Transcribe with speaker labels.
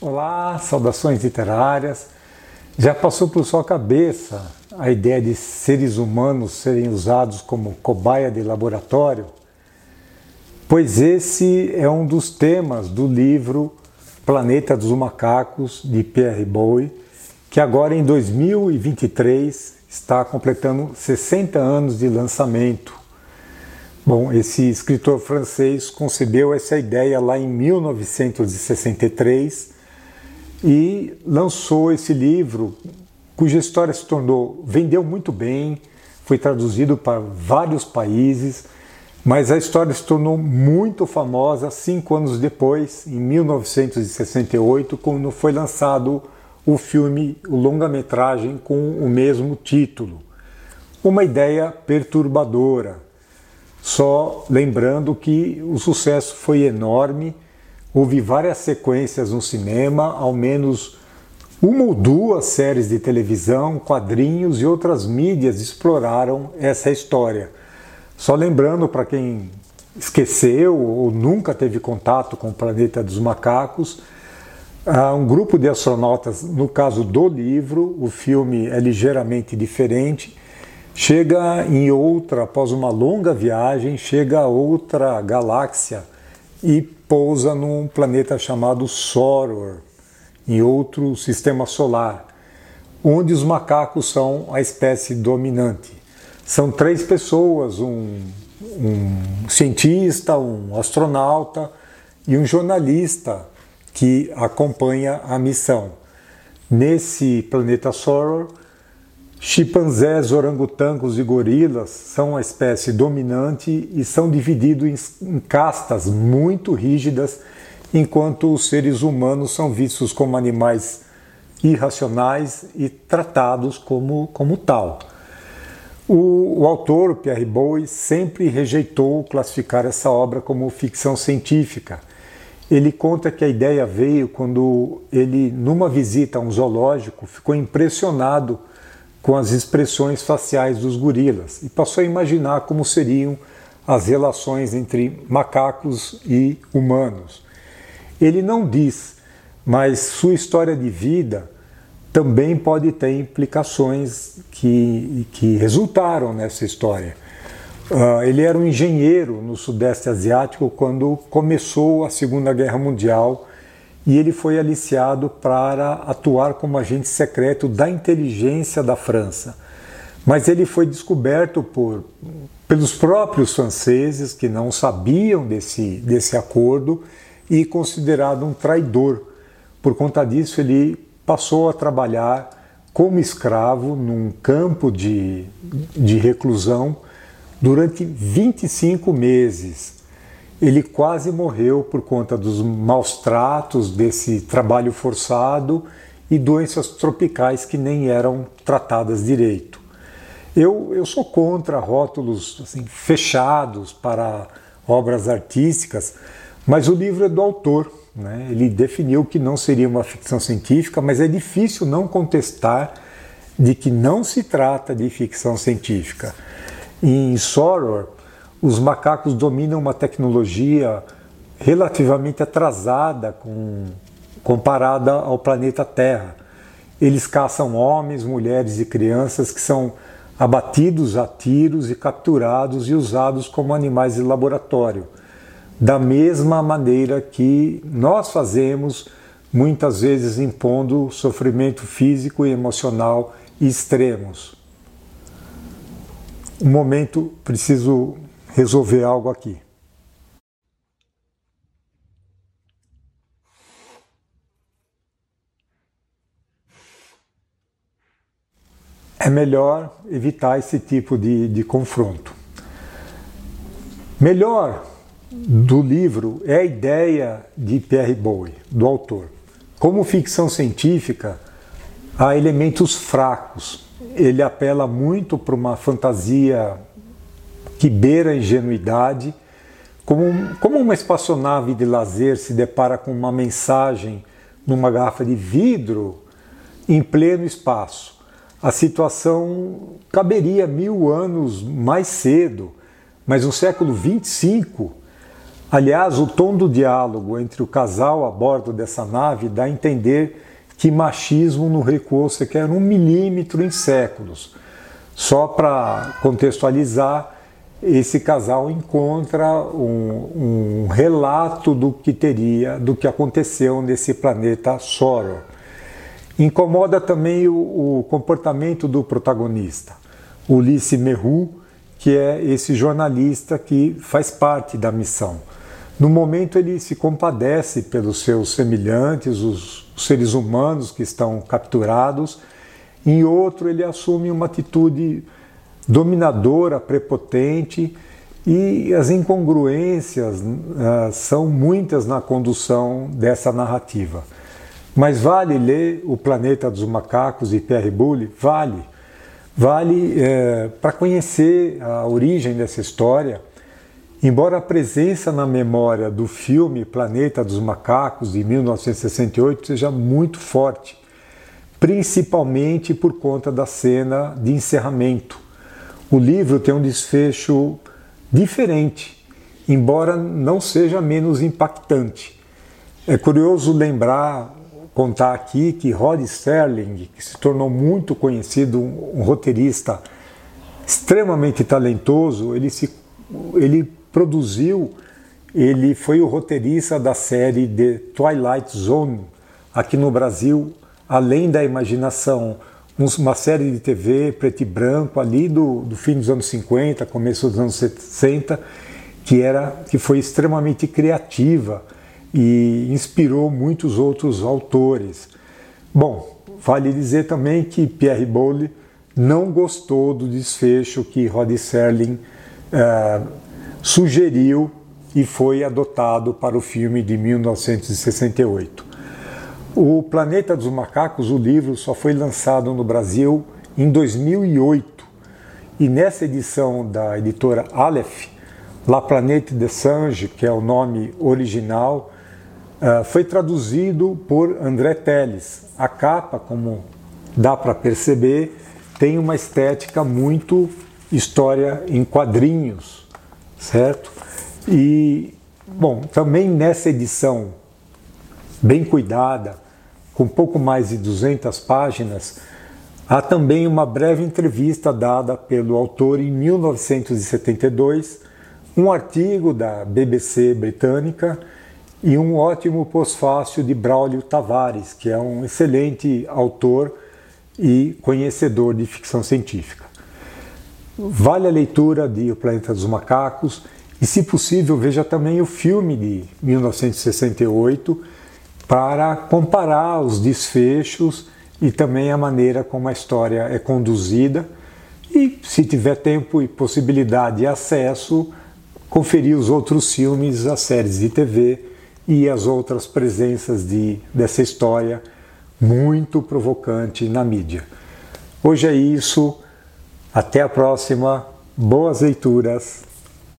Speaker 1: Olá, saudações literárias. Já passou por sua cabeça a ideia de seres humanos serem usados como cobaia de laboratório? Pois esse é um dos temas do livro Planeta dos Macacos, de Pierre Bowie, que agora em 2023 está completando 60 anos de lançamento. Bom, esse escritor francês concebeu essa ideia lá em 1963 e lançou esse livro, cuja história se tornou, vendeu muito bem, foi traduzido para vários países, mas a história se tornou muito famosa cinco anos depois, em 1968, quando foi lançado o filme, o longa-metragem com o mesmo título. Uma ideia perturbadora. Só lembrando que o sucesso foi enorme Houve várias sequências no cinema, ao menos uma ou duas séries de televisão, quadrinhos e outras mídias exploraram essa história. Só lembrando para quem esqueceu ou nunca teve contato com o planeta dos macacos, um grupo de astronautas, no caso do livro, o filme é ligeiramente diferente, chega em outra, após uma longa viagem, chega a outra galáxia e pousa num planeta chamado Soror, em outro sistema solar, onde os macacos são a espécie dominante. São três pessoas: um, um cientista, um astronauta e um jornalista que acompanha a missão. Nesse planeta Soror, Chimpanzés, orangotangos e gorilas são a espécie dominante e são divididos em castas muito rígidas, enquanto os seres humanos são vistos como animais irracionais e tratados como, como tal. O, o autor, Pierre Bowie, sempre rejeitou classificar essa obra como ficção científica. Ele conta que a ideia veio quando ele, numa visita a um zoológico, ficou impressionado com as expressões faciais dos gorilas e passou a imaginar como seriam as relações entre macacos e humanos. Ele não diz, mas sua história de vida também pode ter implicações que, que resultaram nessa história. Uh, ele era um engenheiro no Sudeste Asiático quando começou a Segunda Guerra Mundial e ele foi aliciado para atuar como agente secreto da inteligência da França. Mas ele foi descoberto por, pelos próprios franceses que não sabiam desse, desse acordo e considerado um traidor. Por conta disso, ele passou a trabalhar como escravo num campo de, de reclusão durante 25 meses ele quase morreu por conta dos maus tratos, desse trabalho forçado e doenças tropicais que nem eram tratadas direito. Eu, eu sou contra rótulos assim, fechados para obras artísticas, mas o livro é do autor. Né? Ele definiu que não seria uma ficção científica, mas é difícil não contestar de que não se trata de ficção científica. Em Soror, os macacos dominam uma tecnologia relativamente atrasada com, comparada ao planeta Terra. Eles caçam homens, mulheres e crianças que são abatidos a tiros e capturados e usados como animais de laboratório, da mesma maneira que nós fazemos, muitas vezes impondo sofrimento físico e emocional extremos. Um momento, preciso resolver algo aqui. É melhor evitar esse tipo de, de confronto. Melhor do livro é a ideia de Pierre Bowie, do autor. Como ficção científica, há elementos fracos. Ele apela muito para uma fantasia que beira a ingenuidade, como, como uma espaçonave de lazer se depara com uma mensagem numa garrafa de vidro em pleno espaço. A situação caberia mil anos mais cedo, mas no século 25 Aliás, o tom do diálogo entre o casal a bordo dessa nave dá a entender que machismo não recuou sequer um milímetro em séculos. Só para contextualizar, esse casal encontra um, um, relato do que teria, do que aconteceu nesse planeta Soror. Incomoda também o, o comportamento do protagonista, Ulisse Meru, que é esse jornalista que faz parte da missão. No momento, ele se compadece pelos seus semelhantes, os seres humanos que estão capturados. Em outro, ele assume uma atitude dominadora, prepotente e as incongruências uh, são muitas na condução dessa narrativa. Mas vale ler O Planeta dos Macacos de Pierre Boulle? Vale. Vale é, para conhecer a origem dessa história. Embora a presença na memória do filme Planeta dos Macacos de 1968 seja muito forte, principalmente por conta da cena de encerramento o livro tem um desfecho diferente, embora não seja menos impactante. É curioso lembrar, contar aqui que Rod Serling, que se tornou muito conhecido, um roteirista extremamente talentoso, ele, se, ele produziu, ele foi o roteirista da série The Twilight Zone aqui no Brasil, além da imaginação uma série de TV preto e branco ali do, do fim dos anos 50, começo dos anos 60, que era que foi extremamente criativa e inspirou muitos outros autores. Bom, vale dizer também que Pierre Boulle não gostou do desfecho que Rod Serling eh, sugeriu e foi adotado para o filme de 1968. O Planeta dos Macacos, o livro, só foi lançado no Brasil em 2008 e nessa edição da editora Aleph, La Planète des Singes, que é o nome original, eh, foi traduzido por André Teles. A capa, como dá para perceber, tem uma estética muito história em quadrinhos, certo? E, bom, também nessa edição bem cuidada, com pouco mais de 200 páginas, há também uma breve entrevista dada pelo autor em 1972, um artigo da BBC britânica e um ótimo pós-fácil de Braulio Tavares, que é um excelente autor e conhecedor de ficção científica. Vale a leitura de O Planeta dos Macacos e, se possível, veja também o filme de 1968 para comparar os desfechos e também a maneira como a história é conduzida. E, se tiver tempo e possibilidade e acesso, conferir os outros filmes, as séries de TV e as outras presenças de, dessa história muito provocante na mídia. Hoje é isso, até a próxima, boas leituras